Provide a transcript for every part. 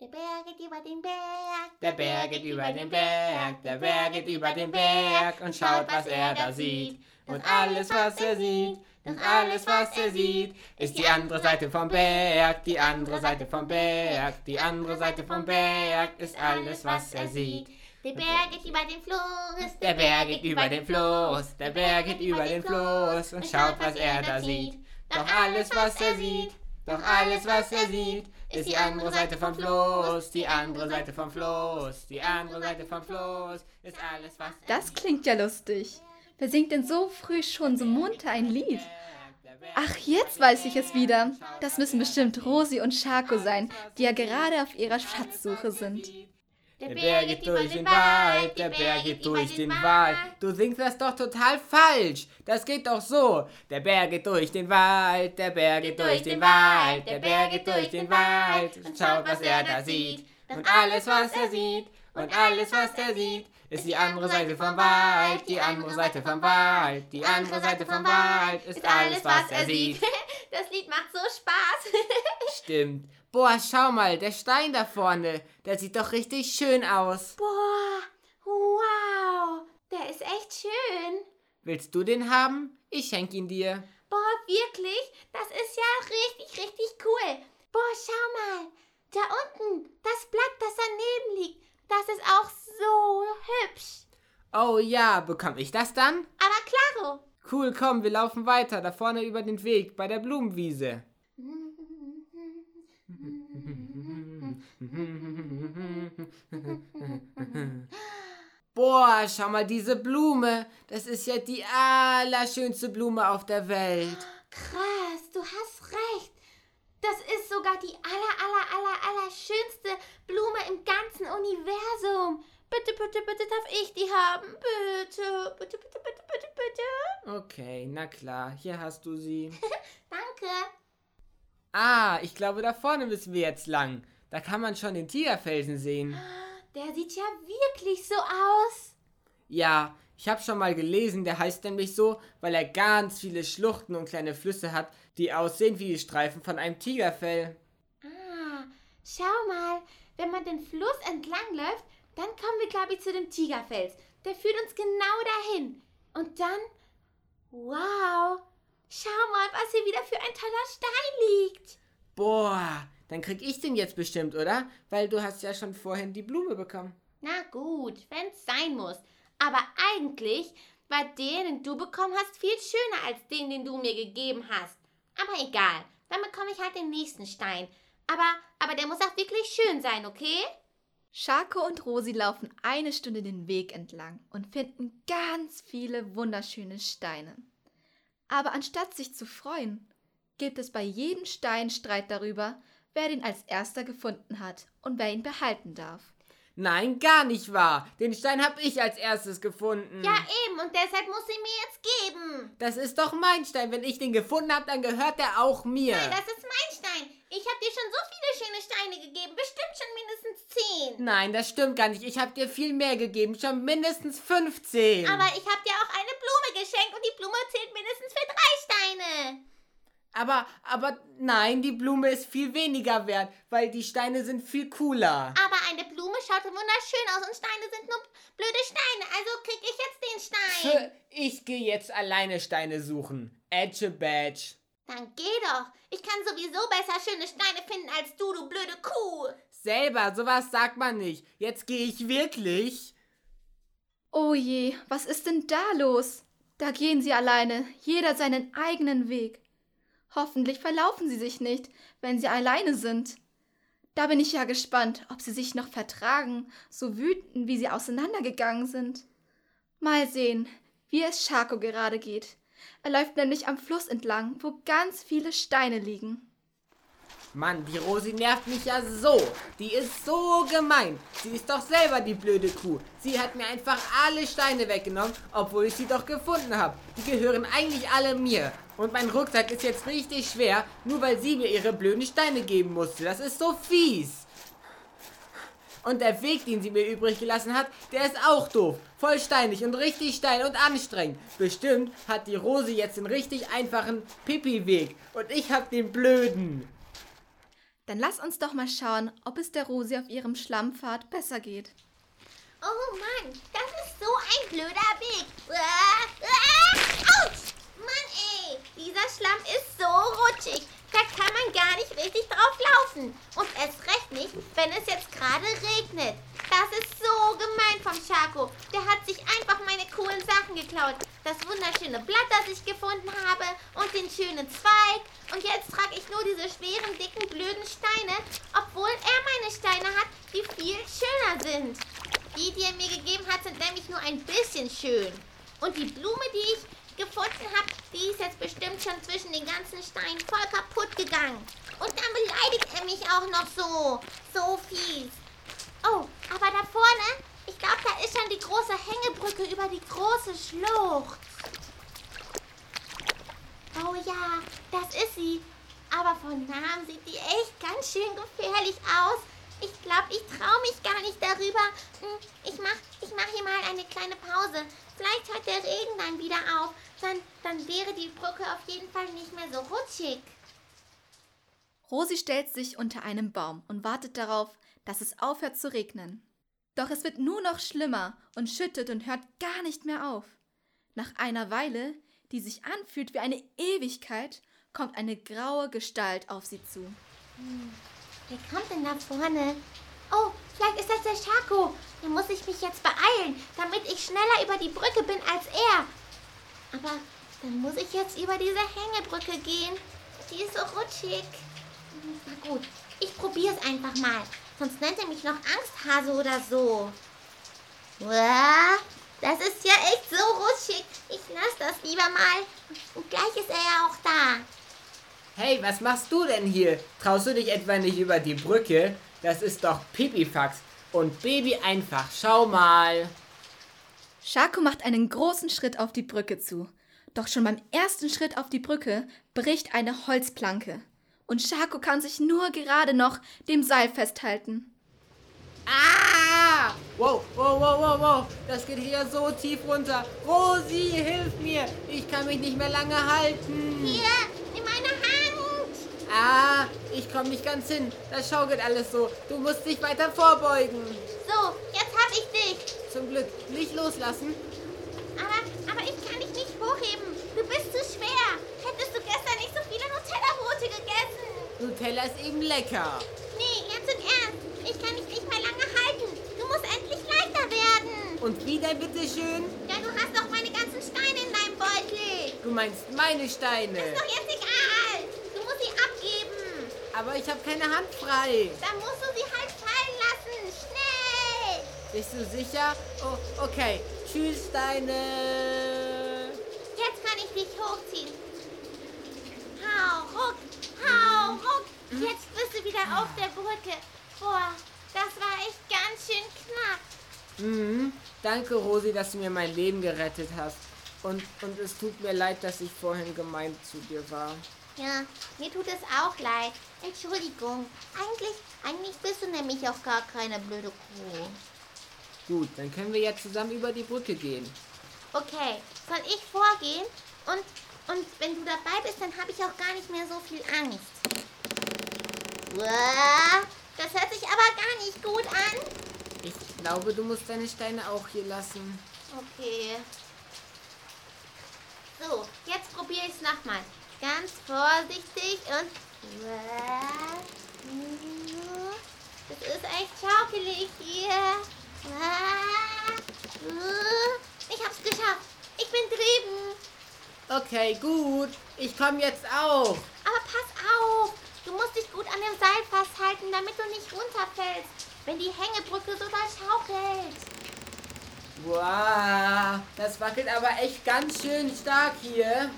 Der Bär geht über den Berg. Der Bär geht über den Berg, der Bär geht über den Berg und schaut, was er da sieht. Und alles, was er sieht, und alles, was er sieht, ist die andere Seite vom Berg, die andere Seite vom Berg, die andere Seite vom Berg ist alles, was er sieht. Der Bär geht über den Fluss. Der Bär geht über den Fluss, der Bär geht über den Fluss und schaut, was er da sieht. Doch alles, was er sieht, doch alles, was er sieht, ist die andere Seite vom Fluss, die andere Seite vom Fluss, die andere Seite vom Fluss, ist alles, was Das klingt ja lustig. Wer singt denn so früh schon so munter ein Lied? Ach, jetzt weiß ich es wieder. Das müssen bestimmt Rosi und Schako sein, die ja gerade auf ihrer Schatzsuche sind. Der Bär geht durch den Wald, der Bär geht durch den Wald. Du singst das doch total falsch. Das geht doch so. Der Bär geht durch den Wald, der Bär geht durch den Wald, der Bär geht durch den Wald und schaut, was er da sieht. Und alles, was er sieht, und alles, was er sieht, ist die andere Seite vom Wald, die andere Seite vom Wald, die andere Seite vom Wald ist alles, was er sieht. Das Lied macht so Spaß. Stimmt. Boah, schau mal, der Stein da vorne, der sieht doch richtig schön aus. Boah, wow, der ist echt schön. Willst du den haben? Ich schenk ihn dir. Boah, wirklich? Das ist ja richtig, richtig cool. Boah, schau mal. Da unten, das Blatt, das daneben liegt, das ist auch so hübsch. Oh ja, bekomm ich das dann? Aber klaro. Cool, komm, wir laufen weiter, da vorne über den Weg, bei der Blumenwiese. Boah, schau mal diese Blume. Das ist ja die allerschönste Blume auf der Welt. Krass, du hast recht. Das ist sogar die aller, aller, aller, aller schönste Blume im ganzen Universum. Bitte, bitte, bitte darf ich die haben. Bitte, bitte, bitte, bitte, bitte, bitte. Okay, na klar, hier hast du sie. Danke. Ah, ich glaube, da vorne müssen wir jetzt lang. Da kann man schon den Tigerfelsen sehen. Der sieht ja wirklich so aus. Ja, ich habe schon mal gelesen, der heißt nämlich so, weil er ganz viele Schluchten und kleine Flüsse hat, die aussehen wie die Streifen von einem Tigerfell. Ah, schau mal, wenn man den Fluss entlang läuft, dann kommen wir, glaube ich, zu dem Tigerfels. Der führt uns genau dahin. Und dann, wow, schau mal, was hier wieder für ein toller Stein liegt. Boah, dann krieg ich den jetzt bestimmt, oder? Weil du hast ja schon vorhin die Blume bekommen. Na gut, wenn's sein muss. Aber eigentlich war der, den du bekommen hast, viel schöner als den, den du mir gegeben hast. Aber egal, dann bekomme ich halt den nächsten Stein. Aber, aber der muss auch wirklich schön sein, okay? Schako und Rosi laufen eine Stunde den Weg entlang und finden ganz viele wunderschöne Steine. Aber anstatt sich zu freuen, gibt es bei jedem Stein Streit darüber, wer den als erster gefunden hat und wer ihn behalten darf. Nein, gar nicht wahr. Den Stein hab ich als erstes gefunden. Ja, eben, und deshalb muss sie mir jetzt geben. Das ist doch mein Stein. Wenn ich den gefunden hab, dann gehört der auch mir. Nein, das ist mein Stein. Ich habe dir schon so viele schöne Steine gegeben. Bestimmt schon mindestens zehn. Nein, das stimmt gar nicht. Ich hab dir viel mehr gegeben. Schon mindestens 15. Aber ich habe dir auch eine Blume geschenkt und die Blume zählt mindestens für drei Steine. Aber, aber nein, die Blume ist viel weniger wert, weil die Steine sind viel cooler. Aber eine Blume schaut wunderschön aus und Steine sind nur blöde Steine. Also krieg ich jetzt den Stein. Ich gehe jetzt alleine Steine suchen. Edge Badge. Dann geh doch. Ich kann sowieso besser schöne Steine finden als du, du blöde Kuh. Selber, sowas sagt man nicht. Jetzt gehe ich wirklich. Oh je, was ist denn da los? Da gehen sie alleine, jeder seinen eigenen Weg. Hoffentlich verlaufen sie sich nicht, wenn sie alleine sind. Da bin ich ja gespannt, ob sie sich noch vertragen, so wütend, wie sie auseinandergegangen sind. Mal sehen, wie es Schako gerade geht. Er läuft nämlich am Fluss entlang, wo ganz viele Steine liegen. Mann, die Rosi nervt mich ja so. Die ist so gemein. Sie ist doch selber die blöde Kuh. Sie hat mir einfach alle Steine weggenommen, obwohl ich sie doch gefunden habe. Die gehören eigentlich alle mir. Und mein Rucksack ist jetzt richtig schwer, nur weil sie mir ihre blöden Steine geben musste. Das ist so fies. Und der Weg, den sie mir übrig gelassen hat, der ist auch doof. Voll steinig und richtig steil und anstrengend. Bestimmt hat die Rosi jetzt den richtig einfachen Pipi-Weg. Und ich hab den blöden. Dann lass uns doch mal schauen, ob es der Rosi auf ihrem Schlammpfad besser geht. Oh Mann, das ist so ein blöder Weg. Uah, uah, Autsch! Dieser Schlamm ist so rutschig. Da kann man gar nicht richtig drauf laufen. Und erst recht nicht, wenn es jetzt gerade regnet. Das ist so gemein vom Schako. Der hat sich einfach meine coolen Sachen geklaut. Das wunderschöne Blatt, das ich gefunden habe und den schönen Zweig. Und jetzt trage ich nur diese schweren, dicken, blöden Steine, obwohl er meine Steine hat, die viel schöner sind. Die, die er mir gegeben hat, sind nämlich nur ein bisschen schön. Und die Blume, die ich gefunden habe, die ist jetzt bestimmt schon zwischen den ganzen Steinen voll kaputt gegangen. Und dann beleidigt er mich auch noch so. So fies. Oh, aber da vorne, ich glaube, da ist schon die große Hängebrücke über die große Schlucht. Oh ja, das ist sie. Aber von Namen sieht die echt ganz schön gefährlich aus. Ich glaube, ich traue mich gar nicht darüber. Hm, ich mach, ich mach hier mal eine kleine Pause. Vielleicht hört der Regen dann wieder auf. Dann, dann wäre die Brücke auf jeden Fall nicht mehr so rutschig. Rosi stellt sich unter einem Baum und wartet darauf, dass es aufhört zu regnen. Doch es wird nur noch schlimmer und schüttet und hört gar nicht mehr auf. Nach einer Weile, die sich anfühlt wie eine Ewigkeit, kommt eine graue Gestalt auf sie zu. Hm. Wer kommt denn da vorne? Oh, vielleicht ist das der Schako. Da muss ich mich jetzt beeilen, damit ich schneller über die Brücke bin als er. Aber dann muss ich jetzt über diese Hängebrücke gehen. Die ist so rutschig. Na gut, ich probiere es einfach mal. Sonst nennt er mich noch Angsthase oder so. Das ist ja echt so rutschig. Ich lasse das lieber mal. Und gleich ist er ja auch da. Hey, was machst du denn hier? Traust du dich etwa nicht über die Brücke? Das ist doch Pipifax und Baby einfach. Schau mal. Schako macht einen großen Schritt auf die Brücke zu. Doch schon beim ersten Schritt auf die Brücke bricht eine Holzplanke. Und Schako kann sich nur gerade noch dem Seil festhalten. Ah! Wow, wow, wow, wow, wow. Das geht hier so tief runter. Rosi, hilf mir. Ich kann mich nicht mehr lange halten. Hier. Ah, ich komme nicht ganz hin. Das schaukelt alles so. Du musst dich weiter vorbeugen. So, jetzt hab ich dich. Zum Glück. Nicht loslassen. Aber, aber ich kann dich nicht hochheben. Du bist zu schwer. Hättest du gestern nicht so viele Nutella-Brote gegessen. Nutella ist eben lecker. Nee, jetzt im Ernst. Ich kann dich nicht mehr lange halten. Du musst endlich leichter werden. Und wie denn bitteschön? Ja, du hast doch meine ganzen Steine in deinem Beutel. Du meinst meine Steine. Ist doch jetzt egal. Du musst sie abgeben. Aber ich habe keine Hand frei. Dann musst du sie halt fallen lassen. Schnell. Bist du sicher? Oh, okay. Tschüss, Steine. Jetzt kann ich dich hochziehen. Hau, ruck, hau, ruck. Jetzt bist du wieder auf der Brücke. Boah, das war echt ganz schön knapp. Mhm. Danke, Rosi, dass du mir mein Leben gerettet hast. Und, und es tut mir leid, dass ich vorhin gemeint zu dir war. Ja, mir tut es auch leid. Entschuldigung. Eigentlich, eigentlich bist du nämlich auch gar keine blöde Kuh. Gut, dann können wir jetzt zusammen über die Brücke gehen. Okay, soll ich vorgehen? Und, und wenn du dabei bist, dann habe ich auch gar nicht mehr so viel Angst. Uah, das hört sich aber gar nicht gut an. Ich glaube, du musst deine Steine auch hier lassen. Okay. So, jetzt probiere ich es nochmal. Ganz vorsichtig und. Das ist echt schaukelig hier. Ich hab's geschafft. Ich bin drüben. Okay, gut. Ich komme jetzt auch. Aber pass auf. Du musst dich gut an dem Seil festhalten, damit du nicht runterfällst, wenn die Hängebrücke so da schaukelt. Wow, das wackelt aber echt ganz schön stark hier.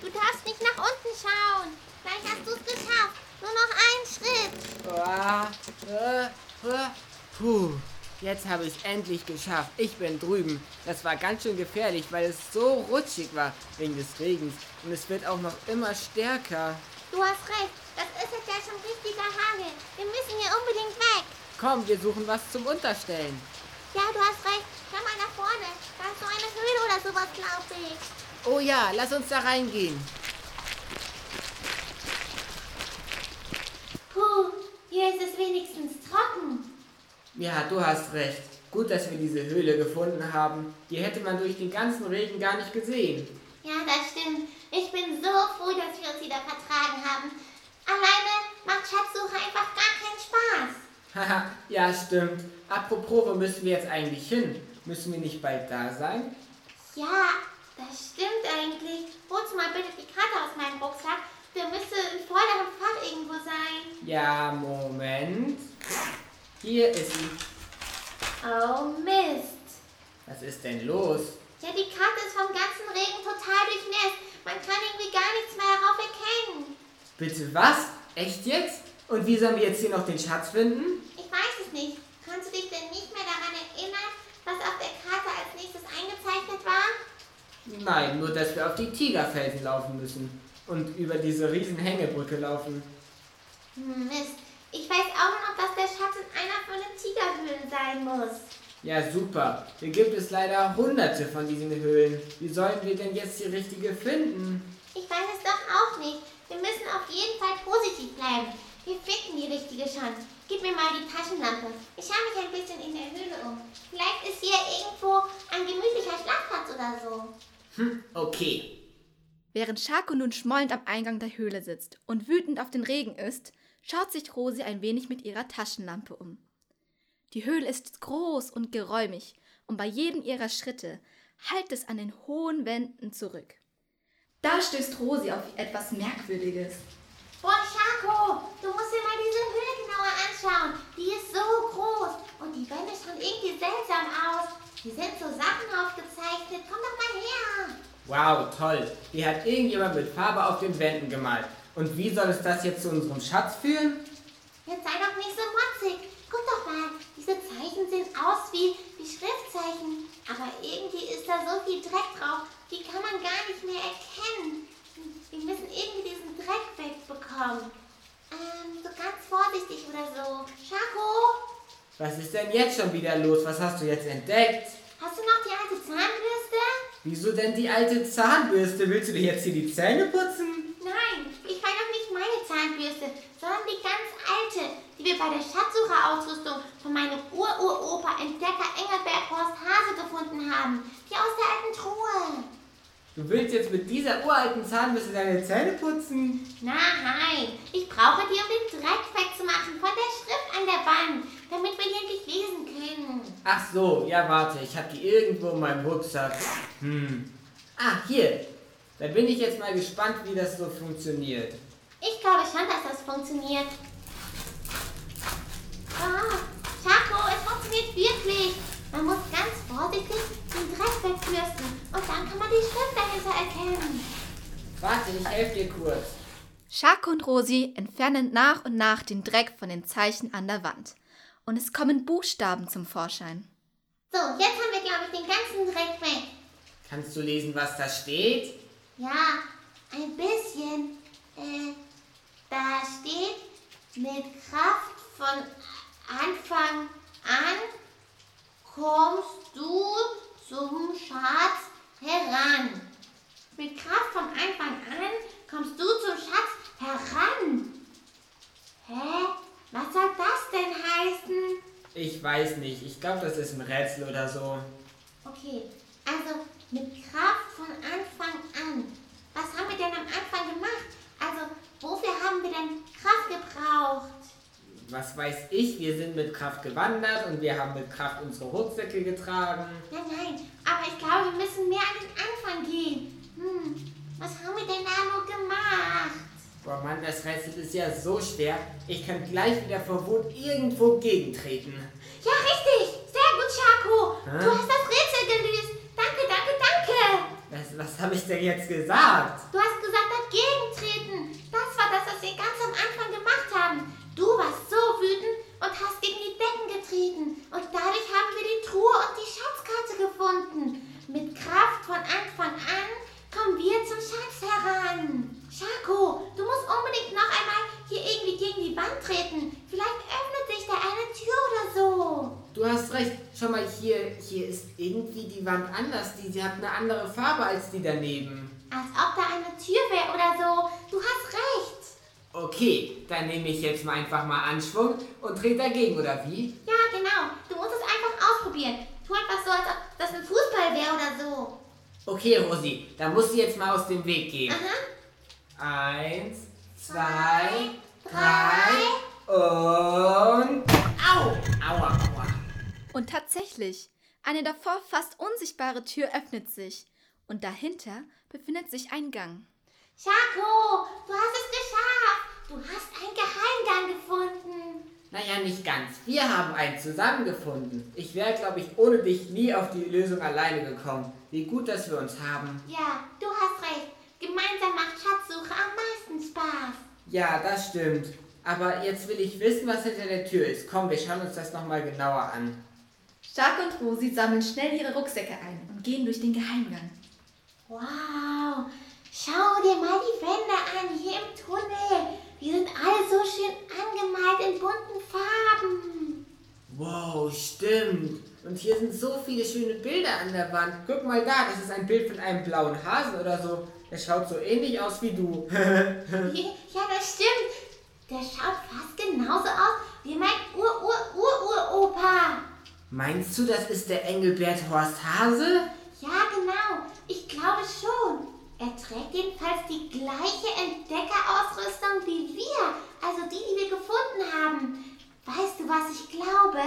Du darfst nicht nach unten schauen. Gleich hast du es geschafft. Nur noch ein Schritt. Wow. Äh, äh. Puh, jetzt habe ich es endlich geschafft. Ich bin drüben. Das war ganz schön gefährlich, weil es so rutschig war wegen des Regens. Und es wird auch noch immer stärker. Du hast recht. Das ist jetzt ja schon richtiger Hagel. Wir müssen hier unbedingt weg. Komm, wir suchen was zum Unterstellen. Ja, du hast recht. Schau mal nach vorne. Da ist so eine Höhle oder sowas, glaube ich. Oh ja, lass uns da reingehen. Puh, Ja, du hast recht. Gut, dass wir diese Höhle gefunden haben. Die hätte man durch den ganzen Regen gar nicht gesehen. Ja, das stimmt. Ich bin so froh, dass wir uns wieder vertragen haben. Alleine macht Schatzsuche einfach gar keinen Spaß. Haha, ja, stimmt. Apropos, wo müssen wir jetzt eigentlich hin? Müssen wir nicht bald da sein? Ja, das stimmt eigentlich. Holst mal bitte die Karte aus meinem Rucksack. Der müsste im vorderen Fach irgendwo sein. Ja, Moment. Hier ist sie. Oh Mist. Was ist denn los? Ja, die Karte ist vom ganzen Regen total durchnässt. Man kann irgendwie gar nichts mehr darauf erkennen. Bitte was? Echt jetzt? Und wie sollen wir jetzt hier noch den Schatz finden? Ich weiß es nicht. Kannst du dich denn nicht mehr daran erinnern, was auf der Karte als nächstes eingezeichnet war? Nein, nur dass wir auf die Tigerfelsen laufen müssen und über diese riesen Hängebrücke laufen. Mist. Ich weiß auch noch, dass der Schatz in einer von den Tigerhöhlen sein muss. Ja, super. Hier gibt es leider hunderte von diesen Höhlen. Wie sollen wir denn jetzt die richtige finden? Ich weiß es doch auch nicht. Wir müssen auf jeden Fall positiv bleiben. Wir finden die richtige schon. Gib mir mal die Taschenlampe. Ich schaue mich ein bisschen in der Höhle um. Vielleicht ist hier irgendwo ein gemütlicher Schlafplatz oder so. Hm, okay. Während Schako nun schmollend am Eingang der Höhle sitzt und wütend auf den Regen ist, schaut sich Rosi ein wenig mit ihrer Taschenlampe um. Die Höhle ist groß und geräumig, und bei jedem ihrer Schritte hallt es an den hohen Wänden zurück. Da stößt Rosi auf etwas Merkwürdiges. Boah, Schako, du musst dir mal diese Höhle genauer anschauen. Die ist so groß und die Wände schauen irgendwie seltsam aus. Hier sind so Sachen aufgezeichnet. Komm doch mal her. Wow, toll. Die hat irgendjemand mit Farbe auf den Wänden gemalt. Und wie soll es das jetzt zu unserem Schatz führen? Jetzt sei doch nicht so motzig. Guck doch mal, diese Zeichen sehen aus wie, wie Schriftzeichen. Aber irgendwie ist da so viel Dreck drauf, die kann man gar nicht mehr erkennen. Wir müssen irgendwie diesen Dreck wegbekommen. Ähm, so ganz vorsichtig oder so. Schako, Was ist denn jetzt schon wieder los? Was hast du jetzt entdeckt? hast du noch die alte Zahnbürste? Wieso denn die alte Zahnbürste? Willst du dir jetzt hier die Zähne putzen? Nein, ich meine doch nicht meine Zahnbürste, sondern die ganz alte, die wir bei der Schatzsucherausrüstung von meinem Ur-Uropa Entdecker Engelbert Horst Hase gefunden haben. Die aus der alten Truhe. Du willst jetzt mit dieser uralten Zahnbürste deine Zähne putzen? Nein, ich brauche die, um den Dreck wegzumachen von der Schrift an der Wand, damit wir die endlich lesen können. Ach so, ja warte, ich habe die irgendwo in meinem Rucksack. Hm. Ah, hier. Da bin ich jetzt mal gespannt, wie das so funktioniert. Ich glaube schon, dass das funktioniert. Ah, Chaco, es funktioniert wirklich. Man muss ganz vorsichtig den Dreck wegbürsten und dann kann man die Schrift dahinter erkennen. Warte, ich helfe dir kurz. Schako und Rosi entfernen nach und nach den Dreck von den Zeichen an der Wand. Und es kommen Buchstaben zum Vorschein. So, jetzt haben wir, glaube ich, den ganzen Dreck weg. Kannst du lesen, was da steht? Ja, ein bisschen. Äh, da steht, mit Kraft von Anfang an kommst du zum Schatz heran. Mit Kraft von Anfang an kommst du zum Schatz heran. Hä? Was soll das denn heißen? Ich weiß nicht. Ich glaube, das ist ein Rätsel oder so. Okay, also mit Kraft von Anfang an. Was haben wir denn am Anfang gemacht? Also, wofür haben wir denn Kraft gebraucht? Was weiß ich? Wir sind mit Kraft gewandert und wir haben mit Kraft unsere Rucksäcke getragen. Nein, nein, aber ich glaube, wir müssen mehr an den Anfang gehen. Hm, was haben wir denn da nur gemacht? Boah, Mann, das Rätsel ist ja so schwer. Ich könnte gleich wieder vor Wut irgendwo gegentreten. Ja, richtig! Sehr gut, Schako! Hä? Du hast das Rätsel gelöst! Danke, danke, danke! Was, was habe ich denn jetzt gesagt? Du hast gesagt, dagegen treten. Das war das, was wir ganz am Anfang gemacht haben. Du warst so wütend und hast gegen die Decken getreten. Und dadurch haben wir die Truhe und die Schatzkarte gefunden. Mit Kraft von Anfang an kommen wir zum Schatz heran. Schako, du musst unbedingt noch einmal hier irgendwie gegen die Wand treten. Vielleicht öffnet sich da eine Tür oder so. Du hast recht. Schau mal, hier, hier ist irgendwie die Wand anders. Die, sie hat eine andere Farbe als die daneben. Als ob da eine Tür wäre oder so. Du hast recht. Okay, dann nehme ich jetzt mal einfach mal Anschwung und trete dagegen, oder wie? Ja, genau. ausprobieren. Tu einfach so, als ob das ein Fußball wäre oder so. Okay, Rosi, da musst du jetzt mal aus dem Weg gehen. Aha. Eins, zwei, drei und. Au! Aua. Und tatsächlich, eine davor fast unsichtbare Tür öffnet sich und dahinter befindet sich ein Gang. Schako, du hast es geschafft. Du hast einen Geheimgang gefunden. Naja, nicht ganz. Wir haben einen zusammengefunden. Ich wäre, glaube ich, ohne dich nie auf die Lösung alleine gekommen. Wie gut, dass wir uns haben. Ja, du hast recht. Gemeinsam macht Schatzsuche am meisten Spaß. Ja, das stimmt. Aber jetzt will ich wissen, was hinter der Tür ist. Komm, wir schauen uns das nochmal genauer an. Stark und Rosi sammeln schnell ihre Rucksäcke ein und gehen durch den Geheimgang. Wow, schau dir mal die Wände an hier im Tunnel. Die sind alle so schön angemalt in bunten Farben. Wow, stimmt. Und hier sind so viele schöne Bilder an der Wand. Guck mal da, das ist ein Bild von einem blauen Hasen oder so. Der schaut so ähnlich aus wie du. Ja, das stimmt. Der schaut fast genauso aus wie mein Ur-Ur-Ur-Ur-Opa. Meinst du, das ist der Engelbert Horst Hase? Ja, genau. Ich glaube schon. Er trägt jedenfalls die gleiche Entdeckerausrüstung wie wir, also die, die wir gefunden haben. Weißt du, was ich glaube?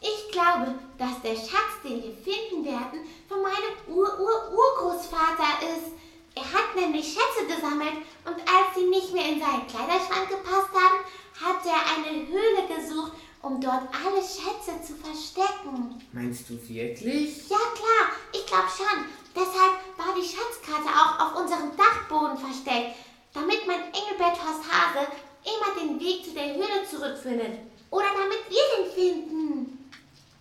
Ich glaube, dass der Schatz, den wir finden werden, von meinem Ur-Ur-Urgroßvater ist. Er hat nämlich Schätze gesammelt und als sie nicht mehr in seinen Kleiderschrank gepasst haben, hat er eine Höhle gesucht, um dort alle Schätze zu verstecken. Meinst du wirklich? Ja klar, ich glaube schon. Deshalb war die Schatzkarte auch auf unserem Dachboden versteckt, damit mein Engelbert Horst Hase immer den Weg zu der Höhle zurückfindet. Oder damit wir den finden.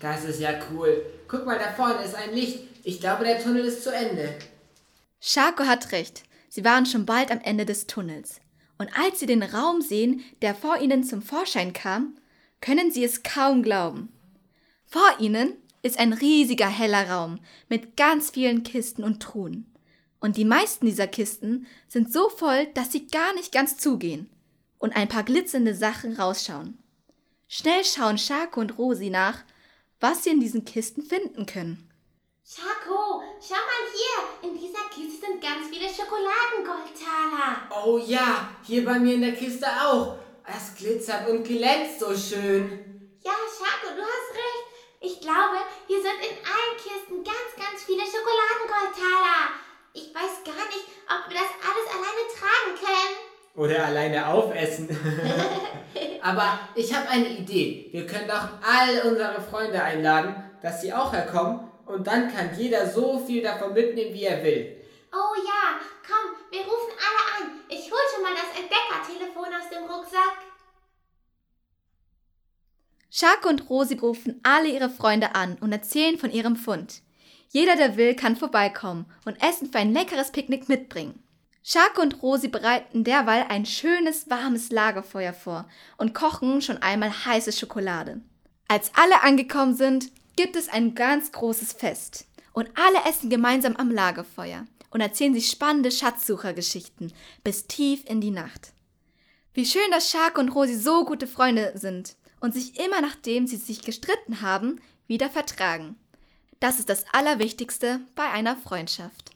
Das ist ja cool. Guck mal, da vorne ist ein Licht. Ich glaube, der Tunnel ist zu Ende. Schako hat recht. Sie waren schon bald am Ende des Tunnels. Und als sie den Raum sehen, der vor ihnen zum Vorschein kam, können sie es kaum glauben. Vor ihnen ist ein riesiger heller Raum mit ganz vielen Kisten und Truhen. Und die meisten dieser Kisten sind so voll, dass sie gar nicht ganz zugehen und ein paar glitzernde Sachen rausschauen. Schnell schauen Schako und Rosi nach, was sie in diesen Kisten finden können. Schako, schau mal hier. In dieser Kiste sind ganz viele Schokoladengoldtaler. Oh ja, hier bei mir in der Kiste auch. Es glitzert und glänzt so schön. Ja, Schako, du hast recht. Ich glaube, hier sind in allen Kisten ganz, ganz viele Schokoladengoldtaler. Ich weiß gar nicht, ob wir das alles alleine tragen können. Oder alleine aufessen. Aber ich habe eine Idee. Wir können doch all unsere Freunde einladen, dass sie auch herkommen. Und dann kann jeder so viel davon mitnehmen, wie er will. Oh ja, komm, wir rufen alle an. Ich hol schon mal das Entdeckertelefon aus dem Rucksack. Schako und Rosi rufen alle ihre Freunde an und erzählen von ihrem Fund. Jeder, der will, kann vorbeikommen und Essen für ein leckeres Picknick mitbringen. Schako und Rosi bereiten derweil ein schönes, warmes Lagerfeuer vor und kochen schon einmal heiße Schokolade. Als alle angekommen sind, gibt es ein ganz großes Fest. Und alle essen gemeinsam am Lagerfeuer und erzählen sich spannende Schatzsuchergeschichten bis tief in die Nacht. Wie schön, dass Schako und Rosi so gute Freunde sind und sich immer nachdem sie sich gestritten haben, wieder vertragen. Das ist das Allerwichtigste bei einer Freundschaft.